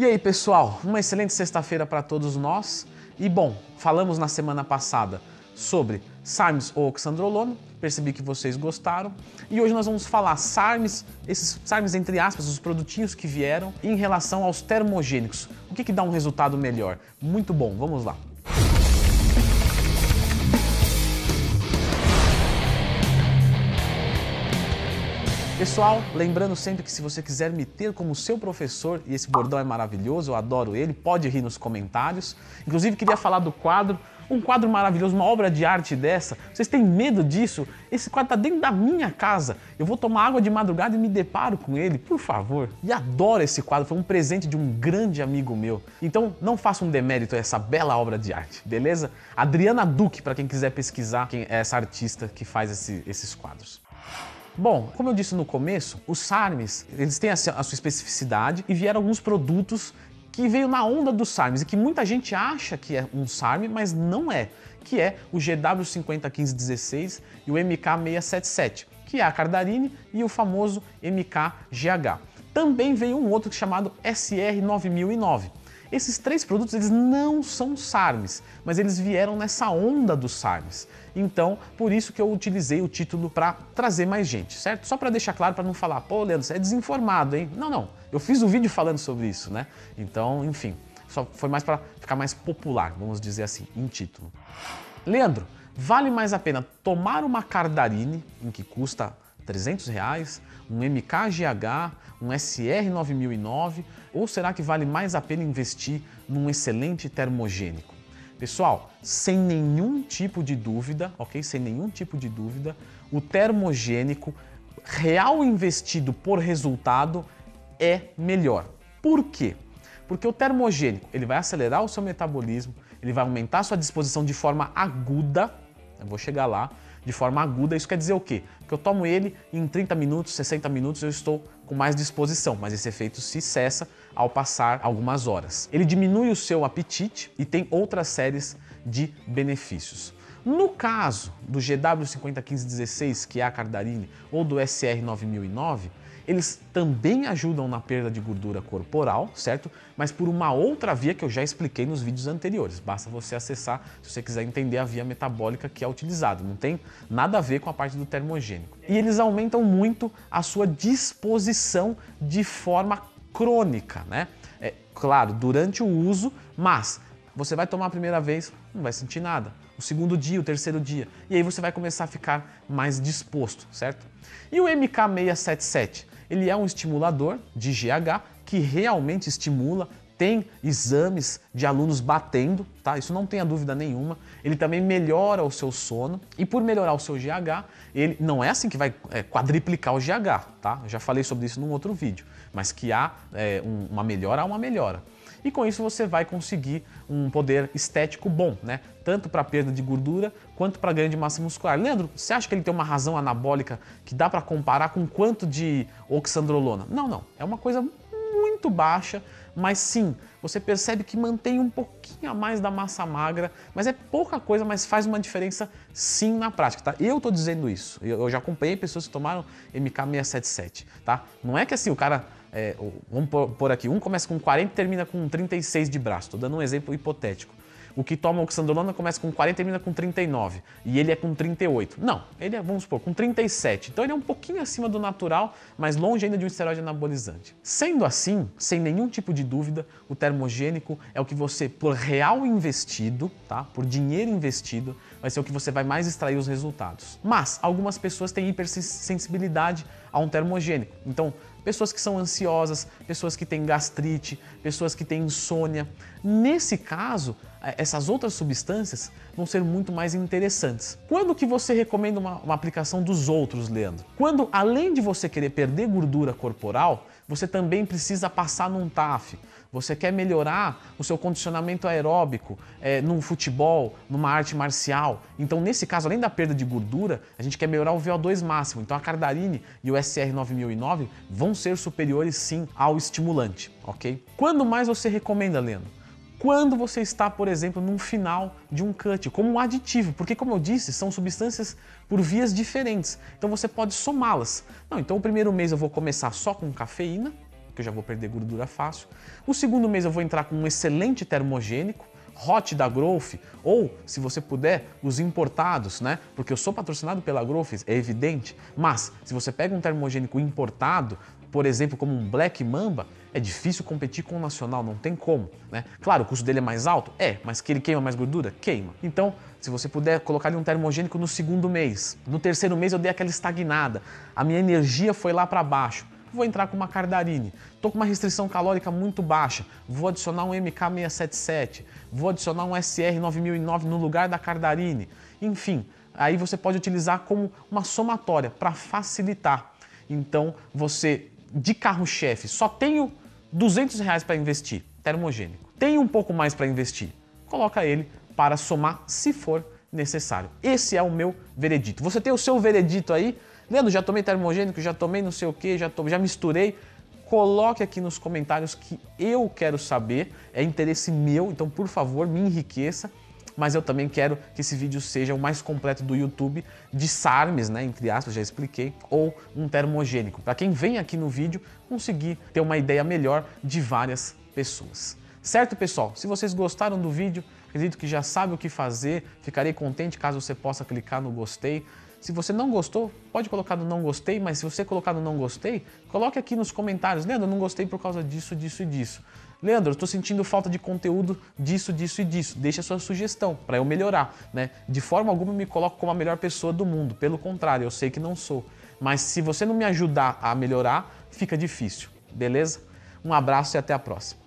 E aí, pessoal, uma excelente sexta-feira para todos nós. E bom, falamos na semana passada sobre SARMs ou oxandrolona, percebi que vocês gostaram. E hoje nós vamos falar SARMs, esses SARMs entre aspas, os produtinhos que vieram, em relação aos termogênicos. O que, que dá um resultado melhor? Muito bom, vamos lá. Pessoal, lembrando sempre que se você quiser me ter como seu professor, e esse bordão é maravilhoso, eu adoro ele, pode rir nos comentários. Inclusive, queria falar do quadro, um quadro maravilhoso, uma obra de arte dessa. Vocês têm medo disso? Esse quadro está dentro da minha casa. Eu vou tomar água de madrugada e me deparo com ele, por favor. E adoro esse quadro, foi um presente de um grande amigo meu. Então, não faça um demérito a essa bela obra de arte, beleza? Adriana Duque, para quem quiser pesquisar, quem é essa artista que faz esse, esses quadros. Bom, como eu disse no começo, os SARMs, eles têm a sua especificidade e vieram alguns produtos que veio na onda dos SARMs e que muita gente acha que é um SARM, mas não é, que é o GW501516 e o MK677, que é a Cardarine e o famoso MKGH. Também veio um outro chamado SR9009, esses três produtos eles não são SARMs, mas eles vieram nessa onda dos SARMs. Então, por isso que eu utilizei o título para trazer mais gente, certo? Só para deixar claro, para não falar, pô, Leandro, você é desinformado, hein? Não, não. Eu fiz o um vídeo falando sobre isso, né? Então, enfim, só foi mais para ficar mais popular, vamos dizer assim, em título. Leandro, vale mais a pena tomar uma Cardarine, em que custa 300 reais, um MKGH, um SR9009 ou será que vale mais a pena investir num excelente termogênico? Pessoal, sem nenhum tipo de dúvida, ok? Sem nenhum tipo de dúvida, o termogênico real investido por resultado é melhor. Por quê? Porque o termogênico ele vai acelerar o seu metabolismo, ele vai aumentar a sua disposição de forma aguda, eu vou chegar lá, de forma aguda. Isso quer dizer o quê? Que eu tomo ele em 30 minutos, 60 minutos eu estou com mais disposição, mas esse efeito se cessa ao passar algumas horas. Ele diminui o seu apetite e tem outras séries de benefícios. No caso do GW501516, que é a Cardarine, ou do SR9009, eles também ajudam na perda de gordura corporal, certo? Mas por uma outra via que eu já expliquei nos vídeos anteriores. Basta você acessar se você quiser entender a via metabólica que é utilizada. Não tem nada a ver com a parte do termogênico. E eles aumentam muito a sua disposição de forma crônica, né? É, claro, durante o uso, mas você vai tomar a primeira vez, não vai sentir nada. O segundo dia, o terceiro dia. E aí você vai começar a ficar mais disposto, certo? E o MK677? Ele é um estimulador de GH que realmente estimula, tem exames de alunos batendo, tá? Isso não tenha dúvida nenhuma. Ele também melhora o seu sono e por melhorar o seu GH, ele não é assim que vai é, quadriplicar o GH, tá? Eu já falei sobre isso num outro vídeo, mas que há é, um, uma melhora, há uma melhora e com isso você vai conseguir um poder estético bom, né? Tanto para perda de gordura quanto para ganho de massa muscular. Leandro, você acha que ele tem uma razão anabólica que dá para comparar com quanto de oxandrolona? Não, não. É uma coisa muito baixa, mas sim, você percebe que mantém um pouquinho a mais da massa magra, mas é pouca coisa, mas faz uma diferença sim na prática, tá? Eu tô dizendo isso, eu já acompanhei pessoas que tomaram MK677, tá? Não é que assim o cara é, vamos pôr aqui, um começa com 40 e termina com 36 de braço. Estou dando um exemplo hipotético. O que toma oxandrolona começa com 40 e termina com 39. E ele é com 38. Não, ele é, vamos supor, com 37. Então ele é um pouquinho acima do natural, mas longe ainda de um esteroide anabolizante. Sendo assim, sem nenhum tipo de dúvida, o termogênico é o que você, por real investido, tá? por dinheiro investido, vai ser o que você vai mais extrair os resultados. Mas algumas pessoas têm hipersensibilidade a um termogênico. Então, pessoas que são ansiosas, pessoas que têm gastrite, pessoas que têm insônia. Nesse caso, é, essas outras substâncias vão ser muito mais interessantes. Quando que você recomenda uma, uma, aplicação dos outros, Leandro? Quando, além de você querer perder gordura corporal, você também precisa passar num TAF. Você quer melhorar o seu condicionamento aeróbico é, num futebol, numa arte marcial. Então, nesse caso, além da perda de gordura, a gente quer melhorar o VO2 máximo. Então, a Cardarine e o SR9009 vão ser superiores sim ao estimulante, ok? Quando mais você recomenda, Leandro? Quando você está, por exemplo, num final de um cut, como um aditivo, porque como eu disse, são substâncias por vias diferentes. Então você pode somá-las. Não, então o primeiro mês eu vou começar só com cafeína, porque eu já vou perder gordura fácil. O segundo mês eu vou entrar com um excelente termogênico, Hot da Growth, ou, se você puder, os importados, né? Porque eu sou patrocinado pela Growth, é evidente. Mas, se você pega um termogênico importado, por exemplo, como um Black Mamba, é difícil competir com o nacional, não tem como, né? Claro, o custo dele é mais alto? É, mas que ele queima mais gordura? Queima. Então, se você puder colocar ali um termogênico no segundo mês. No terceiro mês eu dei aquela estagnada, a minha energia foi lá para baixo vou entrar com uma Cardarine. Estou com uma restrição calórica muito baixa, vou adicionar um MK677, vou adicionar um SR9009 no lugar da Cardarine. Enfim, aí você pode utilizar como uma somatória para facilitar. Então, você de carro-chefe só tenho 200 reais para investir, termogênico. Tem um pouco mais para investir, coloca ele para somar se for necessário. Esse é o meu veredito. Você tem o seu veredito aí? Leandro, já tomei termogênico, já tomei não sei o que, já, já misturei. Coloque aqui nos comentários que eu quero saber, é interesse meu, então por favor me enriqueça. Mas eu também quero que esse vídeo seja o mais completo do YouTube de SARMs, né, entre aspas, já expliquei, ou um termogênico, para quem vem aqui no vídeo conseguir ter uma ideia melhor de várias pessoas. Certo, pessoal? Se vocês gostaram do vídeo, acredito que já sabe o que fazer, ficarei contente caso você possa clicar no gostei. Se você não gostou, pode colocar no não gostei, mas se você colocar no não gostei, coloque aqui nos comentários. Leandro, não gostei por causa disso, disso e disso. Leandro, estou sentindo falta de conteúdo disso, disso e disso. Deixe a sua sugestão para eu melhorar. Né? De forma alguma eu me coloco como a melhor pessoa do mundo. Pelo contrário, eu sei que não sou. Mas se você não me ajudar a melhorar, fica difícil. Beleza? Um abraço e até a próxima.